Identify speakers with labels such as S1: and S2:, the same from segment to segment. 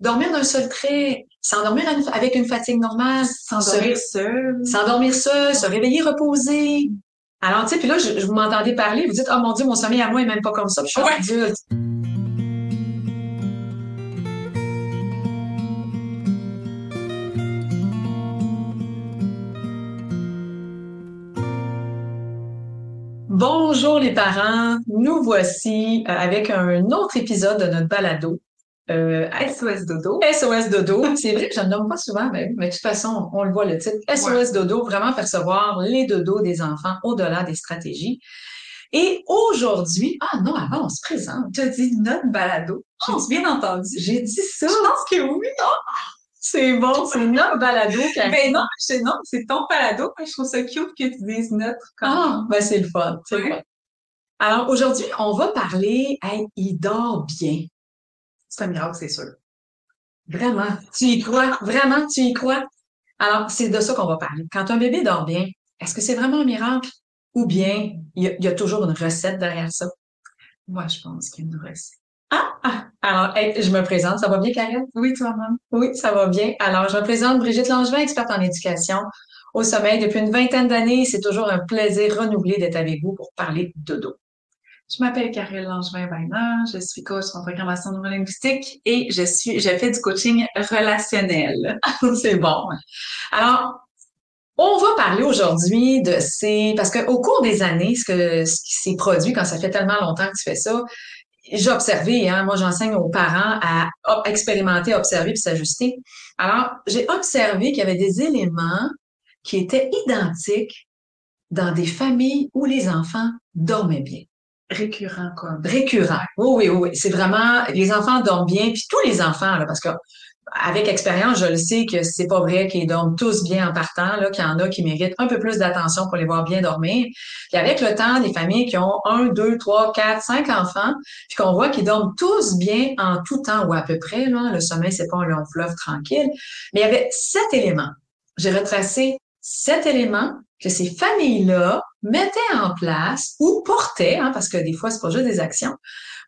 S1: dormir d'un seul trait, s'endormir avec une fatigue normale,
S2: s'endormir seul,
S1: s'endormir seul, se réveiller reposé. Alors, tu sais, puis là, je, vous m'entendez parler, vous dites, oh mon Dieu, mon sommeil à moi est même pas comme ça, puis je suis adulte. Bonjour les parents, nous voici euh, avec un autre épisode de notre balado.
S2: Euh, SOS Dodo.
S1: SOS Dodo. C'est vrai que je ne nomme pas souvent, mais, de toute façon, on le voit le titre. SOS Dodo, vraiment percevoir les dodos des enfants au-delà des stratégies. Et aujourd'hui, ah non, avant, on se présente.
S2: Tu as dit notre balado.
S1: J'ai
S2: oh! bien entendu?
S1: J'ai dit ça.
S2: Je pense que oui.
S1: Oh! C'est bon, c'est notre balado.
S2: Ben non, non, c'est ton balado. Je trouve ça cute que tu dises notre.
S1: Ah, ben c'est le fun. C'est le fun. Alors aujourd'hui, on va parler, hey, il dort bien.
S2: C'est un miracle, c'est sûr.
S1: Vraiment, tu y crois? Vraiment, tu y crois? Alors, c'est de ça qu'on va parler. Quand un bébé dort bien, est-ce que c'est vraiment un miracle? Ou bien il y, a toujours une recette derrière ça?
S2: Moi, je pense qu'il y a une recette.
S1: Ah, ah, alors, je me présente. Ça va bien, Karine?
S2: Oui, toi-même.
S1: Oui, ça va bien. Alors, je me présente Brigitte Langevin, experte en éducation au sommeil depuis une vingtaine d'années. C'est toujours un plaisir renouvelé d'être avec vous pour parler de dodo.
S2: Je m'appelle Karine Langevin-Weiner, je suis coach en programmation neurolinguistique et je suis, je fais du coaching relationnel.
S1: C'est bon. Alors, on va parler aujourd'hui de ces, parce qu'au cours des années, ce que, ce qui s'est produit quand ça fait tellement longtemps que tu fais ça, j'ai observé, hein, moi j'enseigne aux parents à expérimenter, observer puis s'ajuster. Alors, j'ai observé qu'il y avait des éléments qui étaient identiques dans des familles où les enfants dormaient bien.
S2: Récurrent, quoi.
S1: Récurrent. Oui, oui, oui. C'est vraiment, les enfants dorment bien, puis tous les enfants, là, parce que avec expérience, je le sais que c'est pas vrai qu'ils dorment tous bien en partant, là, qu'il y en a qui méritent un peu plus d'attention pour les voir bien dormir. Puis avec le temps, des familles qui ont un, deux, trois, quatre, cinq enfants, puis qu'on voit qu'ils dorment tous bien en tout temps ou à peu près. Le sommeil, c'est pas un long fleuve tranquille. Mais il y avait sept éléments. J'ai retracé sept éléments que ces familles-là mettaient en place ou portaient, hein, parce que des fois, c'est pas juste des actions,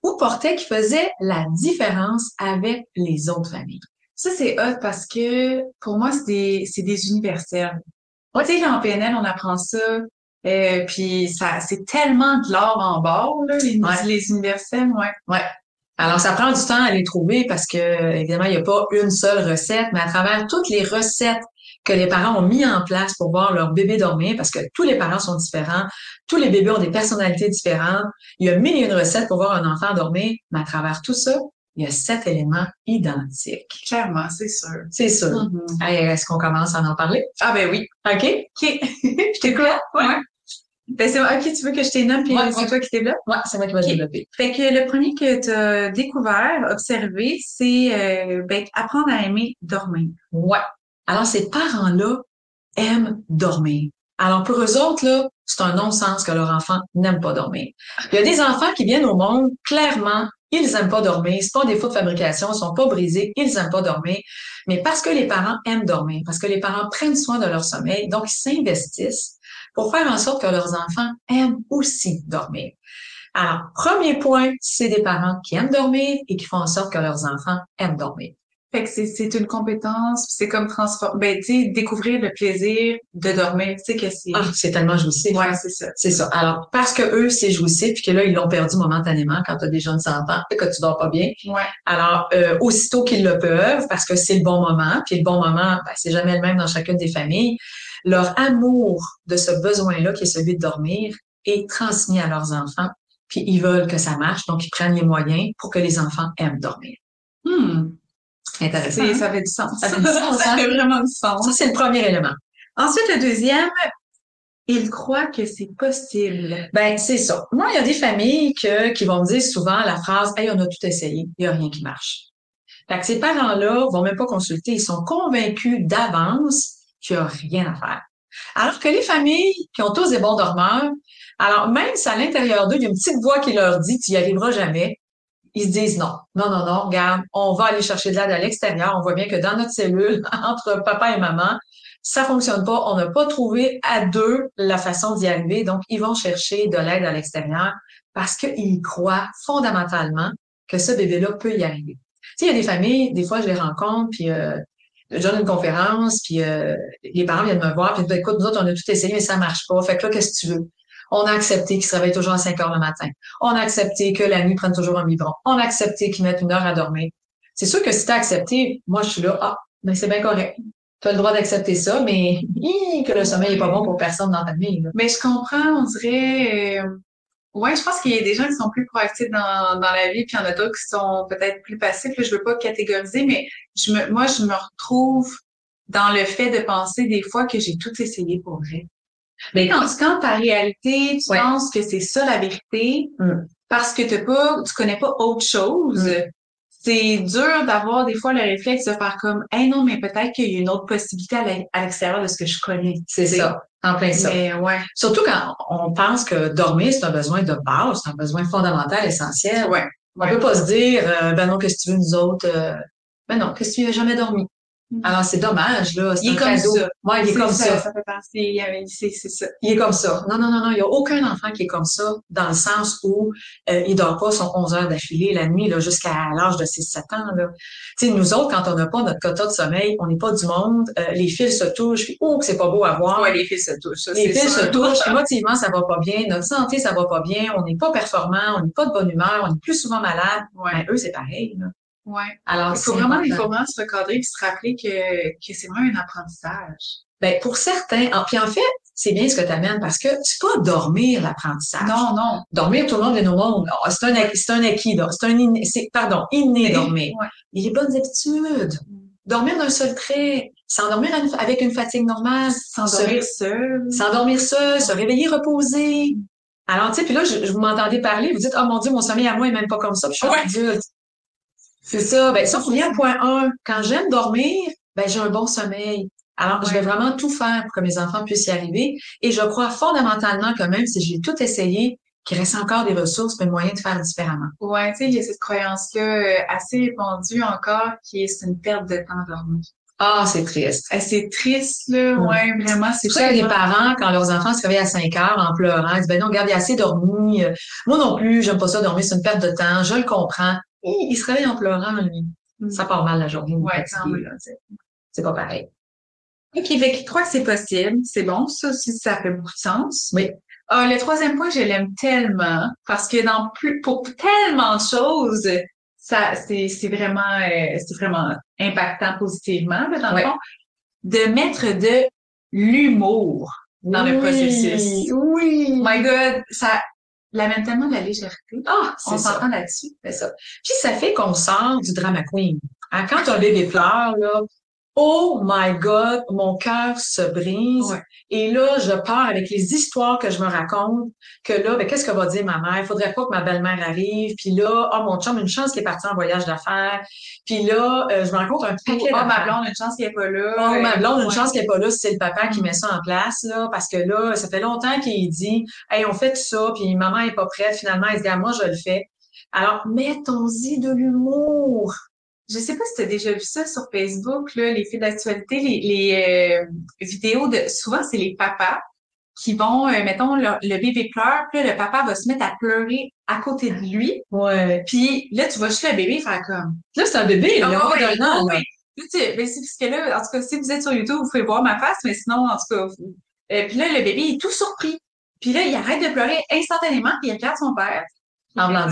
S1: ou portaient qui faisaient la différence avec les autres familles.
S2: Ça, c'est hot parce que pour moi, c'est des, c'est des universels. Moi, tu sais, en PNL, on apprend ça. Euh, puis ça, c'est tellement de l'or en bord, là, les, les universels, ouais.
S1: Ouais. Alors, ça prend du temps à les trouver parce que, évidemment, il n'y a pas une seule recette, mais à travers toutes les recettes que les parents ont mis en place pour voir leur bébé dormir, parce que tous les parents sont différents, tous les bébés ont des personnalités différentes. Il y a mille et une recettes pour voir un enfant dormir, mais à travers tout ça, il y a sept éléments identiques.
S2: Clairement, c'est sûr.
S1: C'est sûr. Mm-hmm. Est-ce qu'on commence à en parler?
S2: Ah ben oui.
S1: OK?
S2: OK. je t'écoute? Ouais. ouais. Ben c'est OK, tu veux que je t'énomme puis c'est toi qui développe?
S1: Ouais, c'est moi qui vais développer.
S2: Fait que le premier que tu as découvert, observé, c'est euh, ben, apprendre à aimer dormir.
S1: Ouais. Alors, ces parents-là aiment dormir. Alors, pour eux autres, là, c'est un non-sens que leur enfant n'aime pas dormir. Il y a des enfants qui viennent au monde, clairement, ils n'aiment pas dormir. C'est pas un défaut de fabrication, ils sont pas brisés, ils n'aiment pas dormir. Mais parce que les parents aiment dormir, parce que les parents prennent soin de leur sommeil, donc ils s'investissent pour faire en sorte que leurs enfants aiment aussi dormir. Alors, premier point, c'est des parents qui aiment dormir et qui font en sorte que leurs enfants aiment dormir.
S2: Fait que c'est une compétence, c'est comme transformer, ben, tu sais, découvrir le plaisir de dormir, tu sais, que c'est...
S1: Ah, c'est tellement jouissif.
S2: Ouais, c'est ça.
S1: C'est ça. Alors, parce que eux, c'est jouissif, puis que là, ils l'ont perdu momentanément quand tu as des jeunes enfants et que tu dors pas bien.
S2: Ouais.
S1: Alors, euh, aussitôt qu'ils le peuvent, parce que c'est le bon moment, puis le bon moment, ben, c'est jamais le même dans chacune des familles, leur amour de ce besoin-là, qui est celui de dormir, est transmis à leurs enfants, puis ils veulent que ça marche, donc ils prennent les moyens pour que les enfants aiment dormir.
S2: Hmm.
S1: Intéressant.
S2: Ça fait du sens.
S1: Ça fait, du sens,
S2: ça hein? fait vraiment du sens.
S1: Ça, c'est le premier élément.
S2: Ensuite, le deuxième, il croit que c'est possible.
S1: Ben, c'est ça. Moi, il y a des familles que, qui vont me dire souvent la phrase Hey, on a tout essayé, il n'y a rien qui marche. Fait que ces parents-là vont même pas consulter, ils sont convaincus d'avance qu'il n'y a rien à faire. Alors que les familles qui ont tous des bons dormeurs, alors même si à l'intérieur d'eux, il y a une petite voix qui leur dit Tu n'y arriveras jamais, ils se disent non, non, non, non, regarde, on va aller chercher de l'aide à l'extérieur. On voit bien que dans notre cellule, entre papa et maman, ça fonctionne pas. On n'a pas trouvé à deux la façon d'y arriver. Donc, ils vont chercher de l'aide à l'extérieur parce qu'ils croient fondamentalement que ce bébé-là peut y arriver. sais, il y a des familles, des fois, je les rencontre, puis euh, je donne une conférence, puis euh, les parents viennent me voir, puis écoute, nous autres, on a tout essayé, mais ça marche pas. Fait que là, qu'est-ce que tu veux? On a accepté qu'ils se réveillent toujours à 5 heures le matin. On a accepté que la nuit prenne toujours un biberon. On a accepté qu'ils mettent une heure à dormir. C'est sûr que si tu as accepté, moi, je suis là, ah, mais c'est bien correct. Tu as le droit d'accepter ça, mais que le sommeil est pas bon pour personne dans ta vie.
S2: Mais je comprends, on dirait... Euh, Ouais, je pense qu'il y a des gens qui sont plus proactifs dans, dans la vie, puis il y en a d'autres qui sont peut-être plus passifs. Là, je veux pas catégoriser, mais je me, moi, je me retrouve dans le fait de penser des fois que j'ai tout essayé pour vrai. Mais quand, quand ta réalité, tu penses que c'est ça la vérité, mm. parce que t'as pas, tu connais pas autre chose, mm. c'est dur d'avoir des fois le réflexe de faire comme, eh non, mais peut-être qu'il y a une autre possibilité à l'extérieur de ce que je connais.
S1: C'est ça. En plein ça.
S2: ouais.
S1: Surtout quand on pense que dormir, c'est un besoin de base, c'est un besoin fondamental, essentiel.
S2: Ouais.
S1: On peut pas se dire, euh, ben non, qu'est-ce que tu veux, nous autres? Euh, ben non, qu'est-ce que tu n'as jamais dormi? Mm. Alors, c'est dommage, là.
S2: Il est comme ça.
S1: Ouais, il est, comme ça.
S2: Ça fait penser, c'est ça.
S1: Il est comme ça. Non, non, non, non. Il n'y a aucun enfant qui est comme ça, dans le sens où euh, il dort pas son 11 heures d'affilée la nuit, là, jusqu'à l'âge de 6-7 ans, là. Tu sais, nous autres, quand on n'a pas notre quota de sommeil, on n'est pas du monde. Euh, les fils se touchent, puis oh, que c'est pas beau à voir.
S2: Ouais, les fils se touchent. Ça,
S1: les fils se touchent. émotivement, ça va pas bien. Notre santé, ça va pas bien. On n'est pas performant. On n'est pas de bonne humeur. On est plus souvent malade. Ouais. Ben, eux, c'est pareil, là.
S2: Ouais. Alors, il faut vraiment, il faut vraiment se recadrer et se rappeler que, que c'est vraiment un apprentissage.
S1: Ben, pour certains, en, puis en fait, c'est bien ce que tu amènes parce que c'est pas dormir l'apprentissage.
S2: Non, non.
S1: Dormir, tout le monde est au monde. C'est un, c'est un acquis, c'est un inné, c'est, pardon, inné dormir. Ouais. Et les bonnes habitudes. Mm. Dormir d'un seul trait, s'endormir avec une fatigue normale.
S2: S'endormir seul.
S1: S'endormir seul, se réveiller reposé. Mm. Alors, tu sais, puis là, je, vous m'entendez parler, vous dites, oh mon Dieu, mon sommeil à moi est même pas comme ça, puis je suis adulte. C'est ça. Ben, ça, revient à point un. Quand j'aime dormir, ben, j'ai un bon sommeil. Alors, je vais vraiment tout faire pour que mes enfants puissent y arriver. Et je crois fondamentalement que même si j'ai tout essayé, qu'il reste encore des ressources, mais moyen de faire différemment.
S2: Ouais, tu sais, il y a cette croyance-là euh, assez répandue encore qui est une perte de temps dormir.
S1: Ah, c'est triste.
S2: Eh, c'est triste, là. Ouais, vraiment, c'est
S1: ça. Les parents, quand leurs enfants se réveillent à 5 heures en pleurant, ils disent, ben non, regarde, il a assez dormi. Moi non plus, j'aime pas ça dormir, c'est une perte de temps. Je le comprends il se réveille en pleurant, lui. Mm. Ça part mal la journée.
S2: Ouais,
S1: c'est pas pareil.
S2: OK, fait crois que c'est possible. C'est bon, ça aussi, ça fait beaucoup de sens.
S1: Oui.
S2: Ah, le troisième point, je l'aime tellement parce que dans plus, pour tellement de choses, ça, c'est, c'est vraiment, euh, c'est vraiment impactant positivement, dans le fond, de mettre de l'humour dans le processus.
S1: Oui.
S2: My God, ça, l'amène tellement de la légèreté.
S1: Ah, on s'entend là-dessus. C'est ça. Puis ça fait qu'on sort du drama queen. Hein, quand un bébé pleure, là, Oh my God, mon cœur se brise. Et là, je pars avec les histoires que je me raconte, que là, ben, qu'est-ce que va dire ma mère? Il faudrait pas que ma belle-mère arrive. Puis là, oh mon chum, une chance qu'il est parti en voyage d'affaires. Puis là, euh, je me rencontre un paquet
S2: Oh, ma blonde, une chance qu'il est pas là.
S1: Oh, ma blonde, une chance qu'il est pas là, c'est le papa qui met ça en place, là. Parce que là, ça fait longtemps qu'il dit, hey, on fait tout ça, puis maman est pas prête. Finalement, il se dit, ah, moi, je le fais. Alors, mettons-y de l'humour
S2: je sais pas si tu as déjà vu ça sur Facebook, là, les faits d'actualité, les, les euh, vidéos de souvent c'est les papas qui vont, euh, mettons, le, bébé pleure, puis là, le papa va se mettre à pleurer à côté de lui.
S1: Ouais.
S2: Puis là, tu vas juste le bébé faire comme.
S1: Là, c'est un bébé, là, oh, ouais, d'un an.
S2: Oui. mais c'est parce que là, en tout cas, si vous êtes sur YouTube, vous pouvez voir ma face, mais sinon, en tout cas, vous... Euh, puis là, le bébé est tout surpris. Puis là, il arrête de pleurer instantanément, puis il regarde son père.
S1: En blanc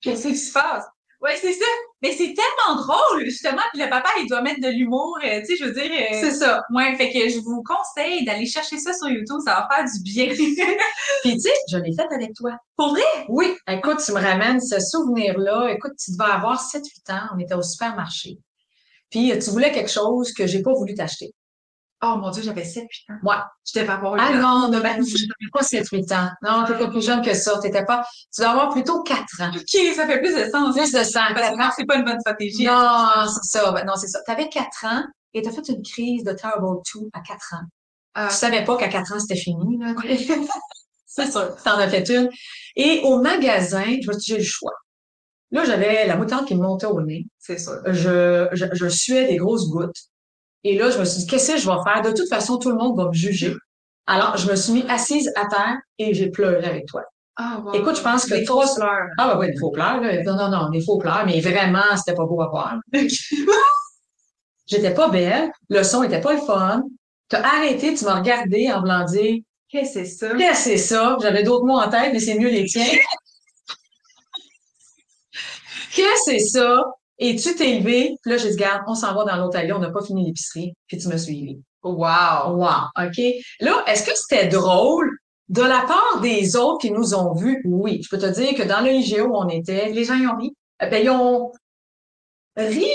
S2: Qu'est-ce qui se passe? Ouais, c'est ça. Mais c'est tellement drôle, justement, que le papa, il doit mettre de l'humour, euh, tu sais, je veux dire.
S1: Euh, c'est ça.
S2: Ouais, fait que je vous conseille d'aller chercher ça sur YouTube, ça va faire du bien.
S1: Puis, tu sais, je l'ai fait avec toi.
S2: Pour vrai?
S1: Oui. Écoute, tu me ramènes ce souvenir-là. Écoute, tu devais avoir 7-8 ans, on était au supermarché. Puis, tu voulais quelque chose que j'ai pas voulu t'acheter.
S2: Oh mon Dieu, j'avais 7-8 ans.
S1: Ouais.
S2: Je devais avoir
S1: Ah non, non, ben, je n'avais pas 7-8 ans. Non, tu étais plus jeune que ça. T'étais pas. Tu dois avoir plutôt 4 ans.
S2: OK, ça fait plus de sens.
S1: Plus de sens.
S2: Parce c'est pas une bonne stratégie.
S1: Non, c'est ça. Ben, non, c'est ça. Tu avais 4 ans et tu as fait une crise de Terrible 2 à 4 ans. Euh... Tu savais pas qu'à 4 ans, c'était fini. Là.
S2: c'est sûr.
S1: Tu en as fait une. Et au magasin, j'ai le choix. Là, j'avais la moutarde qui me montait au nez.
S2: C'est ça.
S1: Je, je, je suais des grosses gouttes. Et là, je me suis dit, qu'est-ce que je vais faire? De toute façon, tout le monde va me juger. Alors, je me suis mis assise à terre et j'ai pleuré avec toi.
S2: Ah, wow.
S1: Écoute, je pense que
S2: Des
S1: trois-
S2: fausses fleurs.
S1: Ah, bah oui, des faux pleurs, là. Non, non, non, des faux pleurs, mais vraiment, c'était pas beau à voir. J'étais pas belle, le son était pas le fun. T'as arrêté, tu m'as regardé en voulant dire,
S2: Qu'est-ce que c'est ça?
S1: qu'est-ce que c'est ça? J'avais d'autres mots en tête, mais c'est mieux les tiens. Qu'est-ce que c'est ça? Et tu t'es levé, puis là, j'ai dit, garde, on s'en va dans l'autre allée, on n'a pas fini l'épicerie, puis tu m'as suivi.
S2: Wow!
S1: Wow, OK? Là, est-ce que c'était drôle de la part des autres qui nous ont vus? Oui. Je peux te dire que dans le IGO où on était,
S2: Les gens y ont ri?
S1: euh, ben, ils ont ri,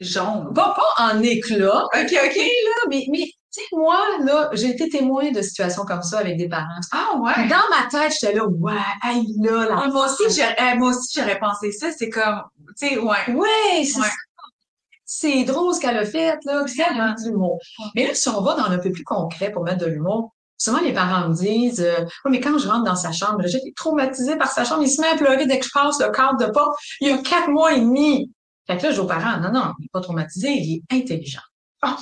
S2: Jaune.
S1: pas, pas en éclat,
S2: OK, OK.
S1: là, mais, mais tu sais, moi, là, j'ai été témoin de situations comme ça avec des parents.
S2: Ah, ouais?
S1: Dans ma tête, j'étais là, ouais, hey, là, la
S2: Ah, moi aussi, j'aurais, moi aussi, j'aurais pensé ça. C'est comme, tu sais, ouais.
S1: Ouais, c'est
S2: Ouais.
S1: ça. C'est drôle ce qu'elle a fait, là, puis elle a mis de l'humour.
S2: Ouais.
S1: Mais là, si on va dans un peu plus concret pour mettre de l'humour, souvent les parents me disent euh, Ouais, mais quand je rentre dans sa chambre, j'ai été traumatisée par sa chambre, il se met à pleurer dès que je passe le cadre de porte. Il y a quatre mois et demi. Fait que là, je dis aux parents, non, non, il n'est pas traumatisé, il est intelligent.
S2: Ah.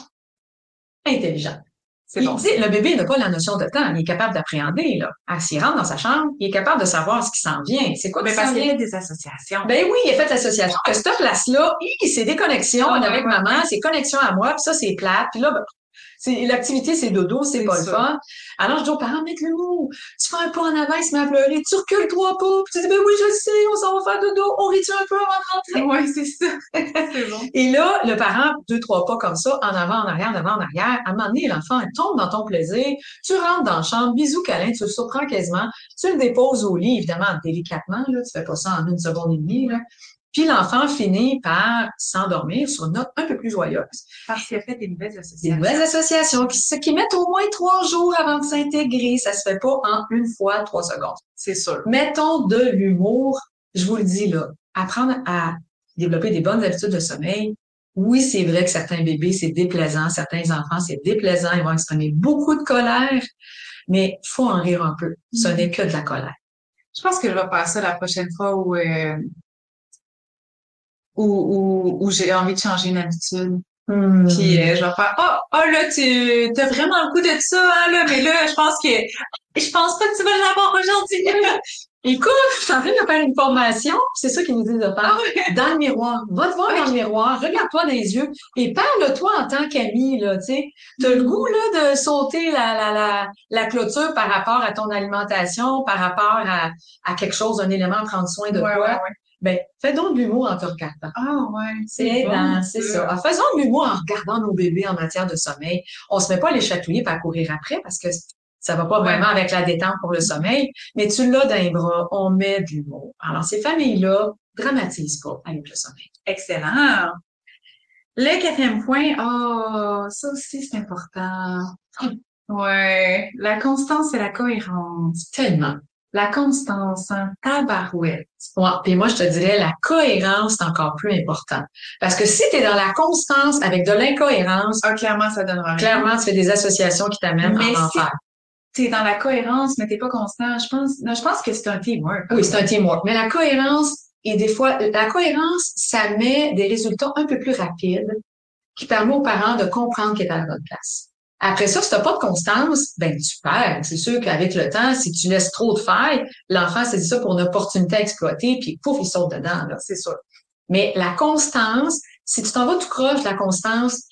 S1: Intelligent.
S2: C'est bon.
S1: le bébé n'a pas la notion de temps, il est capable d'appréhender, là. S'il rentre dans sa chambre, il est capable de savoir ce qui s'en vient. C'est quoi
S2: Mais
S1: qui
S2: parce qu'il y a des associations.
S1: Ben oui, il a fait l'association que cette place-là, c'est des connexions
S2: Ah, ouais,
S1: avec
S2: ouais,
S1: maman, c'est connexion à moi, puis ça, c'est plate. Puis là, ben, l'activité, c'est dodo, c'est pas le fun. Alors, je dis aux parents, mets le mot. Tu fais un pas en avant, il se met à pleurer. Tu recules trois pas, puis tu dis, ben oui, je sais, on s'en va faire dodo. On rit-tu un peu avant de rentrer?
S2: Ouais, c'est ça. c'est bon.
S1: Et là, le parent, deux, trois pas comme ça, en avant, en arrière, en avant, en arrière. À un moment donné, l'enfant, il tombe dans ton plaisir. Tu rentres dans la chambre, bisous câlin, tu le surprends quasiment. Tu le déposes au lit, évidemment, délicatement, là. Tu fais pas ça en une seconde et demie, là. Puis l'enfant finit par s'endormir sur une note un peu plus joyeuse.
S2: Parce qu'il a fait des nouvelles
S1: Des
S2: associations.
S1: nouvelles associations qui, qui mettent au moins trois jours avant de s'intégrer. Ça se fait pas en une fois, trois secondes.
S2: C'est sûr.
S1: Mettons de l'humour. Je vous le dis, là. Apprendre à développer des bonnes habitudes de sommeil. Oui, c'est vrai que certains bébés, c'est déplaisant. Certains enfants, c'est déplaisant. Ils vont exprimer beaucoup de colère. Mais faut en rire un peu. Ce
S2: Mhm.
S1: n'est que de la colère.
S2: Je pense que je vais faire ça la prochaine fois où, euh, où, où, où j'ai envie de changer une habitude.
S1: Hmm.
S2: Puis euh, je vais faire Ah, ah là, tu as vraiment le coup de ça, hein, là, mais là, je pense que je pense pas que tu vas l'avoir aujourd'hui.
S1: Écoute, je suis en train de faire une formation, c'est ça qu'ils nous disent de faire.
S2: Ah ouais.
S1: Dans le miroir. Va te voir dans le miroir, regarde-toi dans les yeux et parle-toi en tant qu'ami, là, tu sais. T'as le goût, là, de sauter la, la, la, la clôture par rapport à ton alimentation, par rapport à, à quelque chose, un élément à prendre soin de
S2: Ouais,
S1: toi.
S2: ouais, ouais.
S1: Ben, fais donc de l'humour en te regardant.
S2: Ah ouais,
S1: C'est
S2: bon,
S1: dans- c'est ça. Alors, faisons de l'humour en regardant nos bébés en matière de sommeil. On se met pas à les chatouiller pas courir après parce que ça va pas
S2: Ouais.
S1: vraiment avec la détente pour le sommeil, mais tu l'as dans les bras, on met de l'humour. Alors, ces familles-là dramatisent pas avec le sommeil.
S2: Excellent. Le quatrième point, oh, ça aussi c'est important. Ouais, la constance et la cohérence.
S1: Tellement.
S2: La constance, hein, tabarouette.
S1: Puis moi, je te dirais, la cohérence, c'est encore plus important. Parce que si tu es dans la constance avec de l'incohérence,
S2: Ah, clairement, ça donnera rien.
S1: clairement, tu fais des associations qui t'amènent en
S2: si-
S1: enfer.
S2: T'es dans la cohérence, mais t'es pas constant. Je pense, non, je pense que c'est un teamwork.
S1: Oui, c'est un teamwork. Mais la cohérence, et des fois, la cohérence, ça met des résultats un peu plus rapides qui permet aux parents de comprendre qu'il est à la bonne place. Après ça, si t'as pas de constance, ben tu perds. C'est sûr qu'avec le temps, si tu laisses trop de failles, l'enfant dit ça pour une opportunité à exploiter, puis pouf, il saute dedans. Là.
S2: C'est sûr.
S1: Mais la constance, si tu t'en vas tout croche, la constance,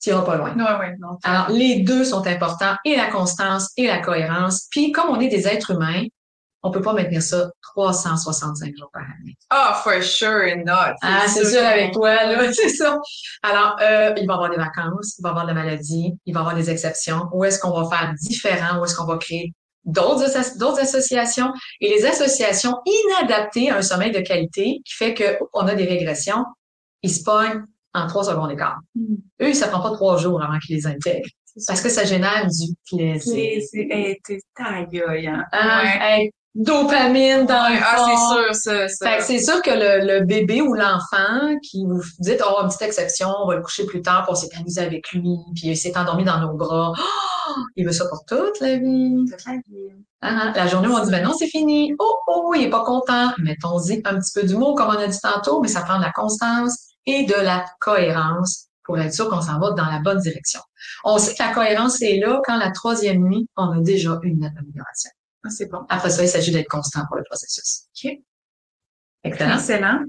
S1: tu iras pas loin.
S2: Ouais, ouais, non.
S1: Alors, les deux sont importants, et la constance et la cohérence. Puis, comme on est des êtres humains, on peut pas maintenir ça 365 jours par année.
S2: Ah, for sure not.
S1: Ah, c'est sûr avec toi, là, c'est ça. Alors, euh, il va y avoir des vacances, il va y avoir de la maladie, il va y avoir des exceptions. Où est-ce qu'on va faire différent? Où est-ce qu'on va créer d'autres asso- d'autres associations? Et les associations inadaptées à un sommeil de qualité qui fait qu'on a des régressions, ils se pognent en trois secondes et quart.
S2: Mm.
S1: Eux, ça prend pas trois jours avant qu'ils les intègrent. Parce que ça génère du plaisir.
S2: Plaisir. Hey, t'es ta gueule, hein.
S1: Ah,
S2: Ouais.
S1: hey, dopamine dans le
S2: Ah, c'est sûr, ça, ça.
S1: Fait que c'est sûr que le, le bébé ou l'enfant qui vous dit oh une petite exception, on va le coucher plus tard pour s'est amusé avec lui, puis il s'est endormi dans nos bras. Oh, il veut ça pour toute la vie.
S2: Toute la vie.
S1: Ah, ah. La journée où on dit ben non, c'est fini. Oh oh, il est pas content. Mettons-y un petit peu d'humour comme on a dit tantôt, mais ça prend de la constance et de la cohérence pour être sûr qu'on s'en va dans la bonne direction. On sait que la cohérence est là quand la troisième nuit, on a déjà une amélioration.
S2: Ah, c'est bon.
S1: Après ça, il s'agit d'être constant pour le processus.
S2: OK?
S1: Excellent.
S2: Excellent.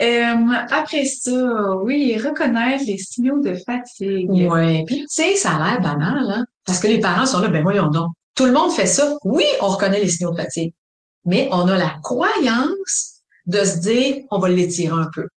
S2: Euh, après ça, oui, reconnaître les signaux de fatigue.
S1: Oui, puis tu sais, ça a l'air banal, hein? Parce que les parents sont là, ben voyons donc. Tout le monde fait ça. Oui, on reconnaît les signaux de fatigue. Mais on a la croyance de se dire, on va l'étirer un peu.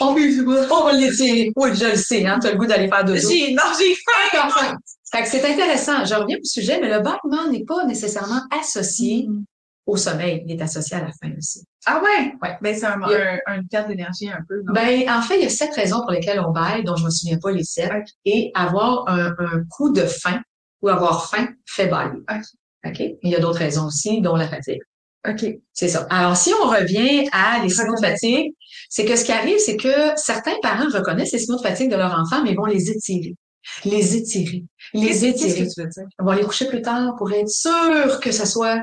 S1: On, on va l'étirer. Oui, je le sais, hein? Tu as le goût d'aller faire deux
S2: J'ai, non, j'ai faim!
S1: Fait que c'est intéressant. Je reviens au sujet, mais le battement n'est pas nécessairement associé
S2: Mm.
S1: au sommeil. Il est associé à la faim aussi.
S2: Ah ouais?
S1: Ouais.
S2: Ben, c'est un,
S1: a-
S2: un, un perte d'énergie un peu, non?
S1: Ben, en fait, il y a sept raisons pour lesquelles on baille, dont je me souviens pas les sept. Et avoir un, un coup de faim ou avoir faim fait bailler.
S2: Ok.
S1: OK? Il y a d'autres raisons aussi, dont la fatigue.
S2: OK.
S1: C'est ça. Alors, si on revient à les signaux de fatigue, c'est que ce qui arrive, c'est que certains parents reconnaissent les signaux de fatigue de leur enfant, mais vont les étirer. Les étirer. Les
S2: Qu'est-ce qu'est-ce
S1: étirer.
S2: que tu veux dire?
S1: On va les coucher plus tard pour être sûr que ça soit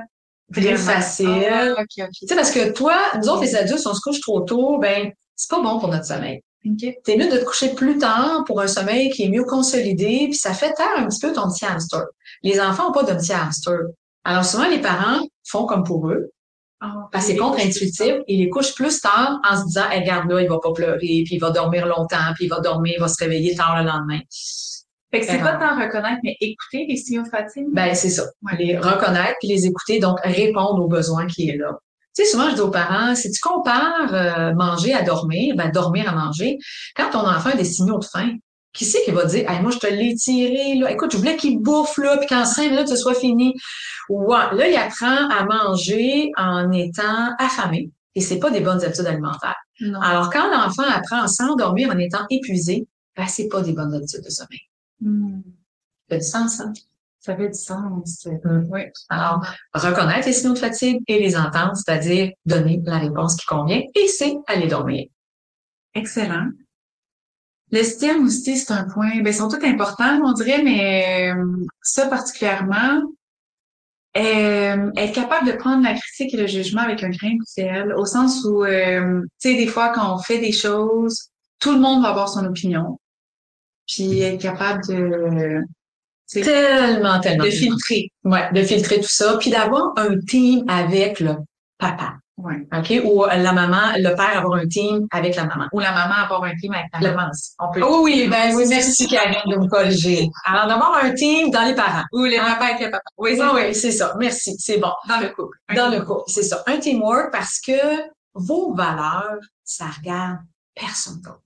S1: plus facile.
S2: Ah, OK,
S1: Tu
S2: OK.
S1: sais, parce que toi, nous autres, les adultes, si on se couche trop tôt, ben, c'est pas bon pour notre sommeil.
S2: OK.
S1: T'es mieux de te coucher plus tard pour un sommeil qui est mieux consolidé, puis ça fait taire un petit peu ton petit hamster. Les enfants ont pas de petit hamster. Alors souvent, les parents font comme pour eux,
S2: Ah,
S1: parce que c'est contre-intuitif, ils les couchent plus tard en se disant, hey, regarde là, il va pas pleurer, puis il va dormir longtemps, puis il va dormir, il va se réveiller tard le lendemain.
S2: Fait que c'est pas tant reconnaître, mais écouter les signaux de fatigue.
S1: Ben, c'est ça. Les reconnaître puis les écouter, donc répondre aux besoins qui est là. Tu sais, souvent, je dis aux parents, si tu compares euh, manger à dormir, ben, dormir à manger, quand ton enfant a des signaux de faim, qui c'est qui va dire, hey, moi, je te l'ai tiré, là? Écoute, je voulais qu'il bouffe, là, puis qu'en cinq minutes, ce soit fini. Ouais. Là, il apprend à manger en étant affamé. Et c'est pas des bonnes habitudes alimentaires.
S2: non.
S1: Alors, quand l'enfant apprend à s'endormir en étant épuisé, ben, c'est pas des bonnes habitudes de sommeil.
S2: Hmm.
S1: Ça fait du sens, hein?
S2: Ça fait du sens.
S1: Mm.
S2: Oui.
S1: Alors, reconnaître les signaux de fatigue et les entendre, c'est-à-dire donner la réponse qui convient, et c'est aller dormir.
S2: Excellent. Le stern aussi, c'est un point, ben, ils sont tous importants, on dirait, mais euh, ça particulièrement, euh, être capable de prendre la critique et le jugement avec un grain de sel, au sens où, euh, tu sais, des fois, quand on fait des choses, tout le monde va avoir son opinion. Puis être capable de,
S1: Tellement, tellement.
S2: de filtrer.
S1: Ouais, de filtrer tout ça, puis d'avoir un team avec le papa,
S2: Ouais.
S1: OK? Ou la maman, le père avoir un team avec la maman.
S2: Ou la maman avoir un team avec la
S1: Le-
S2: maman. On peut.
S1: Oh oui, ben oui, merci Karine de me corriger. Alors, d'avoir un team dans les parents.
S2: Ou le papa avec le papa. Oui, c'est
S1: Oui, oui, c'est ça. Merci, c'est bon.
S2: dans le couple.
S1: Dans le couple, c'est ça. Un teamwork parce que vos valeurs, ça regarde personne d'autre.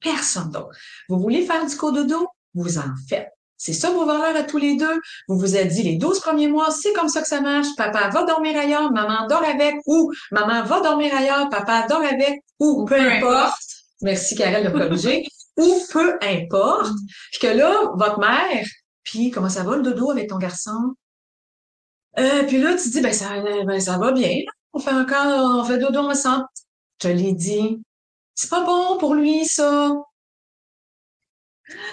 S1: Personne d'autre. Vous voulez faire du cododo? Vous en faites. C'est ça vos valeurs à tous les deux. Vous vous êtes dit les 12 premiers mois, c'est comme ça que ça marche. Papa va dormir ailleurs, maman dort avec, ou maman va dormir ailleurs, papa dort avec, ou peu
S2: peu
S1: importe. Merci Karel de corriger. ou peu importe. Puis que là, votre mère, puis comment ça va le dodo avec ton garçon? Euh, puis là, tu dis, ben ça, ben, ça va bien. On fait encore, on fait dodo ensemble. Je te l'ai dit. C'est pas bon pour lui, ça.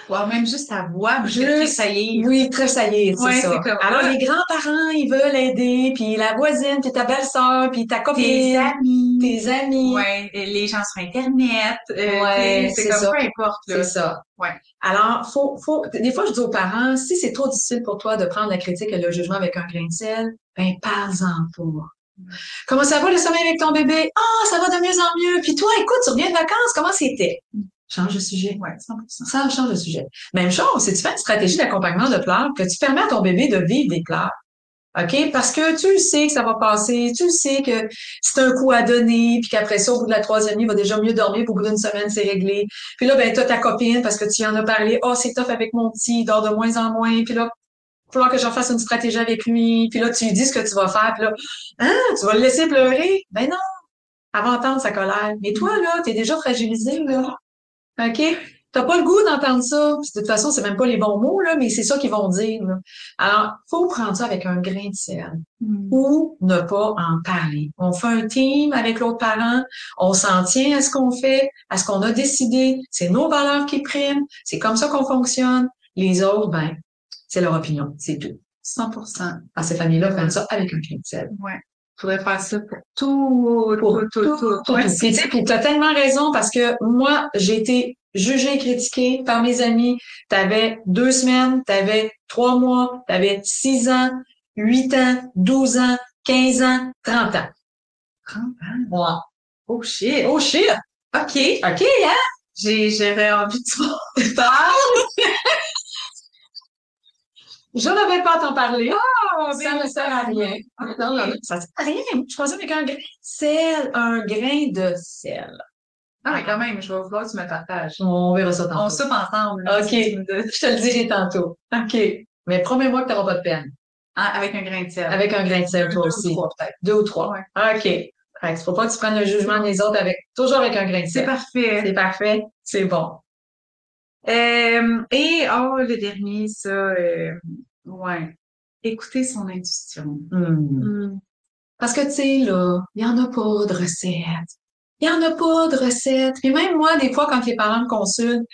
S2: Ou même juste ta voix, y est.
S1: Oui, très saillir, c'est
S2: Ouais,
S1: ça.
S2: comme-
S1: Alors, les grands-parents, ils veulent aider, puis la voisine, puis ta belle-sœur, puis ta
S2: Tes
S1: copine,
S2: amis.
S1: tes amis.
S2: Ouais, les gens sur Internet. euh,
S1: Ouais, c'est
S2: comme
S1: ça.
S2: peu importe.
S1: C'est ça.
S2: Ouais.
S1: Alors, faut, faut, des fois, je dis aux parents, si c'est trop difficile pour toi de prendre la critique et le jugement avec un grain de sel, ben, parle-en pas. Comment ça va le sommeil avec ton bébé? Ah, ça va de mieux en mieux. Puis toi, écoute, tu reviens de vacances, comment c'était? Change de sujet.
S2: Ouais, 100%.
S1: Ça change de sujet. Même chose, si tu fais une stratégie d'accompagnement de pleurs, que tu permets à ton bébé de vivre des pleurs. OK? Parce que tu le sais que ça va passer, tu le sais que c'est un coup à donner, puis qu'après ça, au bout de la troisième nuit, il va déjà mieux dormir, puis au bout d'une semaine, c'est réglé. Puis là, ben, t'as ta copine, parce que tu y en as parlé, oh, c'est tough avec mon petit, il dort de moins en moins, puis là, falloir que j'en fasse une stratégie avec lui, puis là, tu lui dis ce que tu vas faire, puis là, hein, tu vas le laisser pleurer? Ben non, elle va entendre sa colère. Mais toi, là, t'es déjà fragilisé, là. OK? T'as pas le goût d'entendre ça. Puis de toute façon, c'est même pas les bons mots, là, mais c'est ça qu'ils vont dire. là. Alors, faut prendre ça avec un grain de sel
S2: Mm.
S1: ou ne pas en parler. On fait un team avec l'autre parent, on s'en tient à ce qu'on fait, à ce qu'on a décidé, c'est nos valeurs qui priment, c'est comme ça qu'on fonctionne. Les autres, ben, c'est leur opinion, c'est tout.
S2: 100%.
S1: Alors, ces familles-là prennent ça avec un sel.
S2: Ouais. Faudrait faire ça pour tout,
S1: Pour
S2: tout, tout, tout.
S1: Tout,
S2: Ouais.
S1: tout. Puis tu sais, puis t'as tellement raison parce que moi, j'ai été jugée et critiquée par mes amis. T'avais deux semaines, t'avais trois mois, t'avais six ans. 8 ans, 12 ans, 15 ans, 30 ans.
S2: 30 ans?
S1: Ouais.
S2: Oh shit.
S1: Oh shit!
S2: OK.
S1: OK, hein?
S2: J'ai, j'aurais envie de te
S1: Je n'avais pas à t'en parler.
S2: Ah,
S1: ça ne sert à rien. Non, non, non, ça sert à rien. Je pensais avec un grain de sel. Un grain de sel.
S2: Ah, mais quand même, je vais vouloir que tu me partages.
S1: On verra ça
S2: On
S1: tantôt.
S2: soupe ensemble.
S1: OK.
S2: si me.
S1: Je te le dirai tantôt. OK. Mais promets-moi que tu n'auras pas de peine.
S2: Ah, avec un grain de sel.
S1: Avec un grain de sel, toi
S2: Deux ou
S1: aussi.
S2: trois, peut-être.
S1: Deux ou trois. OK. Fait que faut pas que tu prennes le jugement des autres avec, toujours avec un grain de
S2: C'est
S1: sel.
S2: parfait.
S1: C'est parfait. C'est bon.
S2: Euh, et, oh, le dernier, ça, euh, ouais. Écouter son intuition.
S1: Hmm. Parce que, tu sais, là, il n'y en a pas de recette. Il n'y en a pas de recette. Puis même moi, des fois, quand les parents me consultent,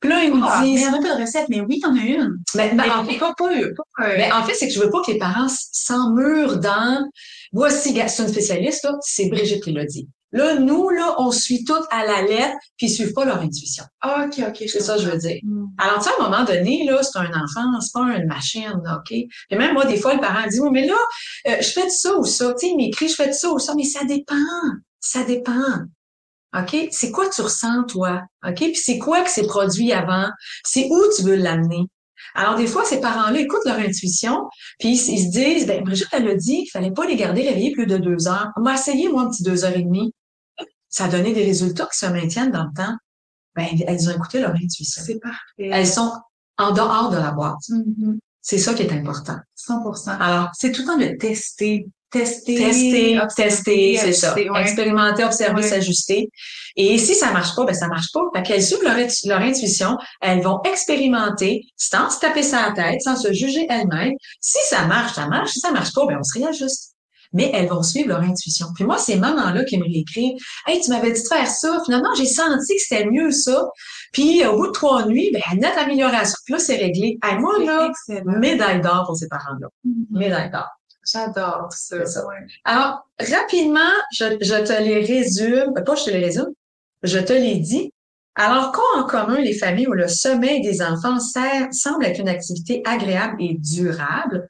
S1: puis là, ils me
S2: Ah, mais il
S1: disent...
S2: n'y en a pas de recette, mais oui, il y en a une.
S1: Mais,
S2: Mais
S1: mais en fait,
S2: pas, pas, pas, euh,
S1: mais en fait, c'est que je veux pas que les parents s'emmurent dans... Voici, c'est une spécialiste, là, c'est Brigitte qui l'a dit. Là, nous, là, on suit tout à la lettre, puis ils suivent pas leur intuition.
S2: OK, OK.
S1: C'est ça que je veux dire. Alors, tu sais, à un moment donné, là, c'est un enfant, c'est pas une machine, là, OK? Et même moi, des fois, le parent dit, oui, mais là, euh, je fais de ça ou ça. Tu sais, il m'écrit, je fais de ça ou ça, mais ça dépend. Ça dépend. OK? C'est quoi tu ressens, toi? OK? Puis c'est quoi que c'est produit avant? C'est où tu veux l'amener? Alors, des fois, ces parents-là écoutent leur intuition, puis ils, ils se disent, ben, Brigitte, elle a dit qu'il fallait pas les garder réveillés plus de deux heures. On m'a essayé, moi, un petit deux heures et demie. Ça a donné des résultats qui se maintiennent dans le temps. Ben, elles ont écouté leur intuition.
S2: C'est parfait.
S1: Elles sont en dehors de la boîte.
S2: Mhm.
S1: C'est ça qui est important.
S2: 100%.
S1: Alors,
S2: C'est tout le temps de tester. Tester.
S1: tester,
S2: observer,
S1: tester, c'est ça.
S2: ouais.
S1: Expérimenter, observer,
S2: Ouais.
S1: s'ajuster. Et si ça marche pas, ben ça marche pas. Fait qu'elles suivent leur, leur intuition, elles vont expérimenter sans se taper sa tête, sans se juger elles-mêmes. Si ça marche, ça marche. Si ça marche pas, ben on se réajuste. Mais elles vont suivre leur intuition. Puis moi, ces mamans-là qui me l'écrivent, Hey, tu m'avais dit de faire ça. Finalement, j'ai senti que c'était mieux ça. Puis au bout de trois nuits, ben, nette amélioration. Puis là, c'est réglé. Hey, moi, là,
S2: Excellent.
S1: médaille d'or pour ces parents-là.
S2: Mhm.
S1: Médaille d'or.
S2: J'adore ça.
S1: Ça.
S2: ouais.
S1: Alors, rapidement, je, je te les résume, pas je te les résume, je te les dis. Alors, qu'ont en commun les familles où le sommeil des enfants sert- semble être une activité agréable et durable?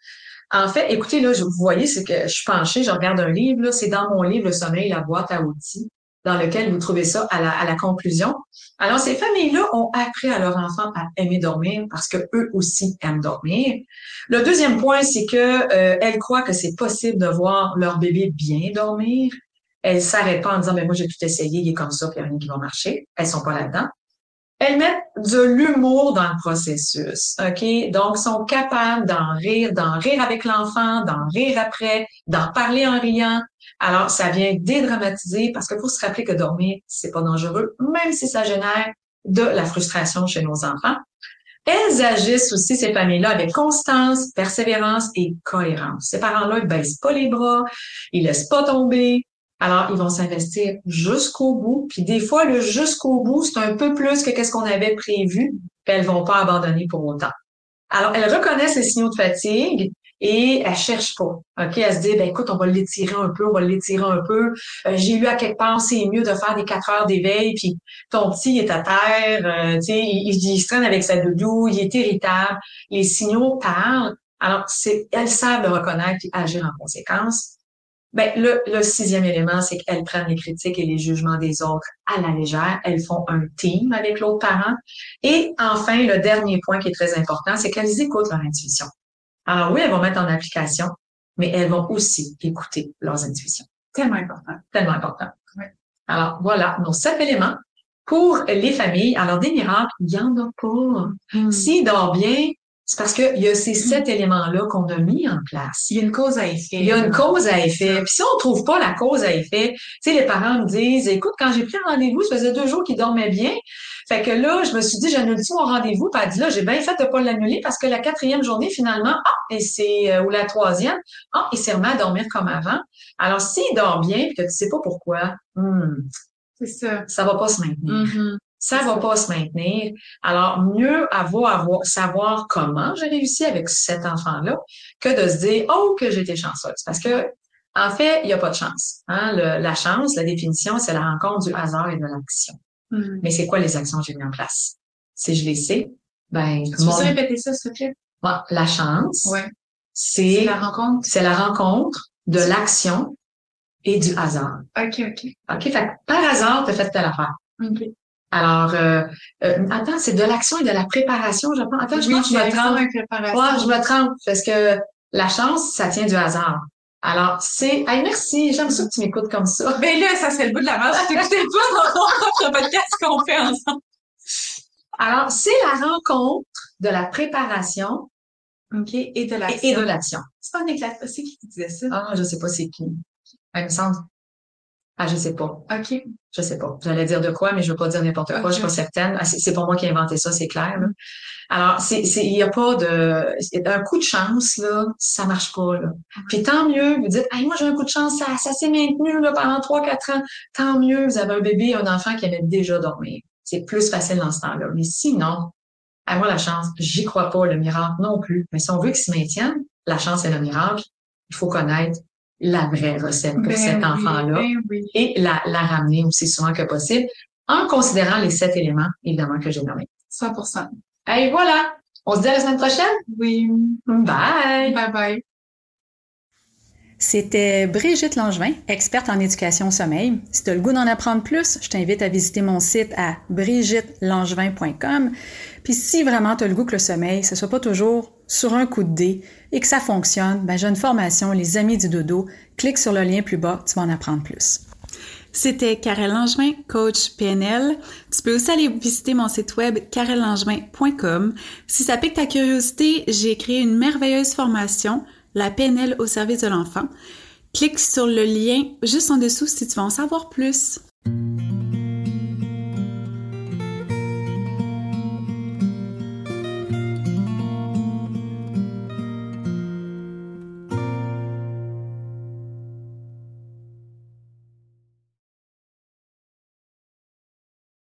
S1: En fait, écoutez, là, vous voyez, c'est que je suis penchée, je regarde un livre, c'est dans mon livre Le sommeil, la boîte à outils, dans lequel vous trouvez ça à la, conclusion. Alors, ces familles-là ont appris à leurs enfants à aimer dormir parce que eux aussi aiment dormir. Le deuxième point, c'est que euh, elles croient que c'est possible de voir leur bébé bien dormir. Elles s'arrêtent pas en disant, mais moi, j'ai tout essayé, il est comme ça, puis il n'y a rien qui va marcher. Elles sont pas là-dedans. Elles mettent de l'humour dans le processus, OK? Donc, sont capables d'en rire, d'en rire avec l'enfant, d'en rire après, d'en parler en riant. Alors, ça vient dédramatiser parce que faut se rappeler que dormir, c'est pas dangereux, même si ça génère de la frustration chez nos enfants. Elles agissent aussi, ces familles-là, avec constance, persévérance et cohérence. Ces parents-là, ils baissent pas les bras, ils laissent pas tomber. Alors, ils vont s'investir jusqu'au bout. Puis des fois, le jusqu'au bout, c'est un peu plus que qu'est-ce qu'on avait prévu. Puis elles vont pas abandonner pour autant. Alors, elles reconnaissent les signaux de fatigue et elles cherchent pas. OK? Elles se disent, ben écoute, on va l'étirer un peu, on va l'étirer un peu. Euh, J'ai lu à quelque part, c'est mieux de faire des quatre heures d'éveil, puis ton petit est à terre, euh, tu sais, il, se traîne avec sa doudou, il est irritable. Les signaux parlent. Alors, elles savent le reconnaître et agir en conséquence. Ben, le, le sixième élément, c'est qu'elles prennent les critiques et les jugements des autres à la légère. Elles font un team avec l'autre parent. Et enfin, le dernier point qui est très important, c'est qu'elles écoutent leur intuition. Alors oui, elles vont mettre en application, mais elles vont aussi écouter leurs intuitions.
S2: Tellement important.
S1: Tellement important.
S2: Oui.
S1: Alors voilà nos sept éléments pour les familles. Alors des miracles, il n'y en a pas.
S2: Mm.
S1: S'il dort bien, c'est parce qu'il y a ces sept éléments-là qu'on a mis en place.
S2: Il y a une cause à effet.
S1: Il y a une cause à effet. Puis si on trouve pas la cause à effet, tu sais, les parents me disent, écoute, quand j'ai pris rendez-vous, ça faisait deux jours qu'il dormait bien. Fait que là, je me suis dit, j'annule-tu mon rendez-vous? Puis elle dit, là, j'ai bien fait de pas l'annuler parce que la quatrième journée, finalement, ah, et c'est, euh, ou la troisième, ah, il s'est remis à dormir comme avant. Alors, s'il dort bien, puis que tu sais pas pourquoi, hmm,
S2: C'est ça.
S1: ça va pas se maintenir
S2: Mhm.
S1: Ça va pas se maintenir. Alors, mieux avoir, avoir savoir comment j'ai réussi avec cet enfant-là que de se dire, oh, que j'ai été chanceuse. Parce que, en fait, il n'y a pas de chance. Hein? Le- la chance, la définition, c'est la rencontre du hasard et de l'action.
S2: Mhm.
S1: Mais c'est quoi les actions que j'ai mis en place? Si je les sais, ben,
S2: Tu
S1: mon-
S2: peux répéter ça, s'il te plaît?
S1: bon, la chance,
S2: Ouais.
S1: c'est
S2: la rencontre?
S1: C'est la rencontre de l'action et du hasard.
S2: OK, OK.
S1: OK, fait par hasard, tu as fait telle affaire.
S2: OK.
S1: Alors, euh, euh, attends, c'est de l'action et de la préparation, je pense. Attends, je pense que je me trompe. Ouais, je me trompe, parce que la chance, ça tient du hasard. Alors, c'est... Hey, merci, j'aime ça que tu m'écoutes comme ça.
S2: Ben là, ça, c'est le bout de la main. Je t'écoutais pas dans le podcast qu'on fait ensemble.
S1: Alors, c'est la rencontre de la préparation
S2: OK, et de l'action.
S1: et, de l'action.
S2: C'est pas un éclat. C'est qui qui disait ça?
S1: Ah, je sais pas c'est qui. Ah, il me semble. Ah, je sais pas.
S2: OK.
S1: Je sais pas. J'allais dire de quoi, mais je veux pas dire n'importe quoi. Je suis pas certaine. Ah, c'est pas moi qui ai inventé ça, c'est clair. Là. Alors, c'est, c'est, il y a pas de, un coup de chance là, ça marche pas là. Puis tant mieux, vous dites, hey, moi j'ai un coup de chance, ça, ça s'est maintenu là pendant trois quatre ans. Tant mieux, vous avez un bébé, un enfant qui avait déjà dormi. C'est plus facile dans ce temps-là. Mais sinon, moi la chance, j'y crois pas, le miracle non plus. Mais si on veut qu'il se maintienne, la chance et le miracle, il faut connaître la vraie recette pour
S2: Ben
S1: cet
S2: oui,
S1: enfant-là
S2: ben oui.
S1: et la, la ramener aussi souvent que possible en considérant les sept éléments, évidemment, que j'ai nommés.
S2: 100%
S1: Et voilà! On se dit à la semaine prochaine?
S2: Oui.
S1: Bye!
S2: Bye bye.
S3: C'était Brigitte Langevin, experte en éducation au sommeil. Si tu as le goût d'en apprendre plus, je t'invite à visiter mon site à brigittelangevin.com. Puis si vraiment tu as le goût que le sommeil, ce soit pas toujours sur un coup de dé et que ça fonctionne, ben j'ai une formation Les Amis du Dodo. Clique sur le lien plus bas, tu vas en apprendre plus.
S4: C'était Karel Langevin, coach PNL. Tu peux aussi aller visiter mon site web karellangevin.com. Si ça pique ta curiosité, j'ai créé une merveilleuse formation, la PNL au service de l'enfant. Clique sur le lien juste en dessous si tu veux en savoir plus.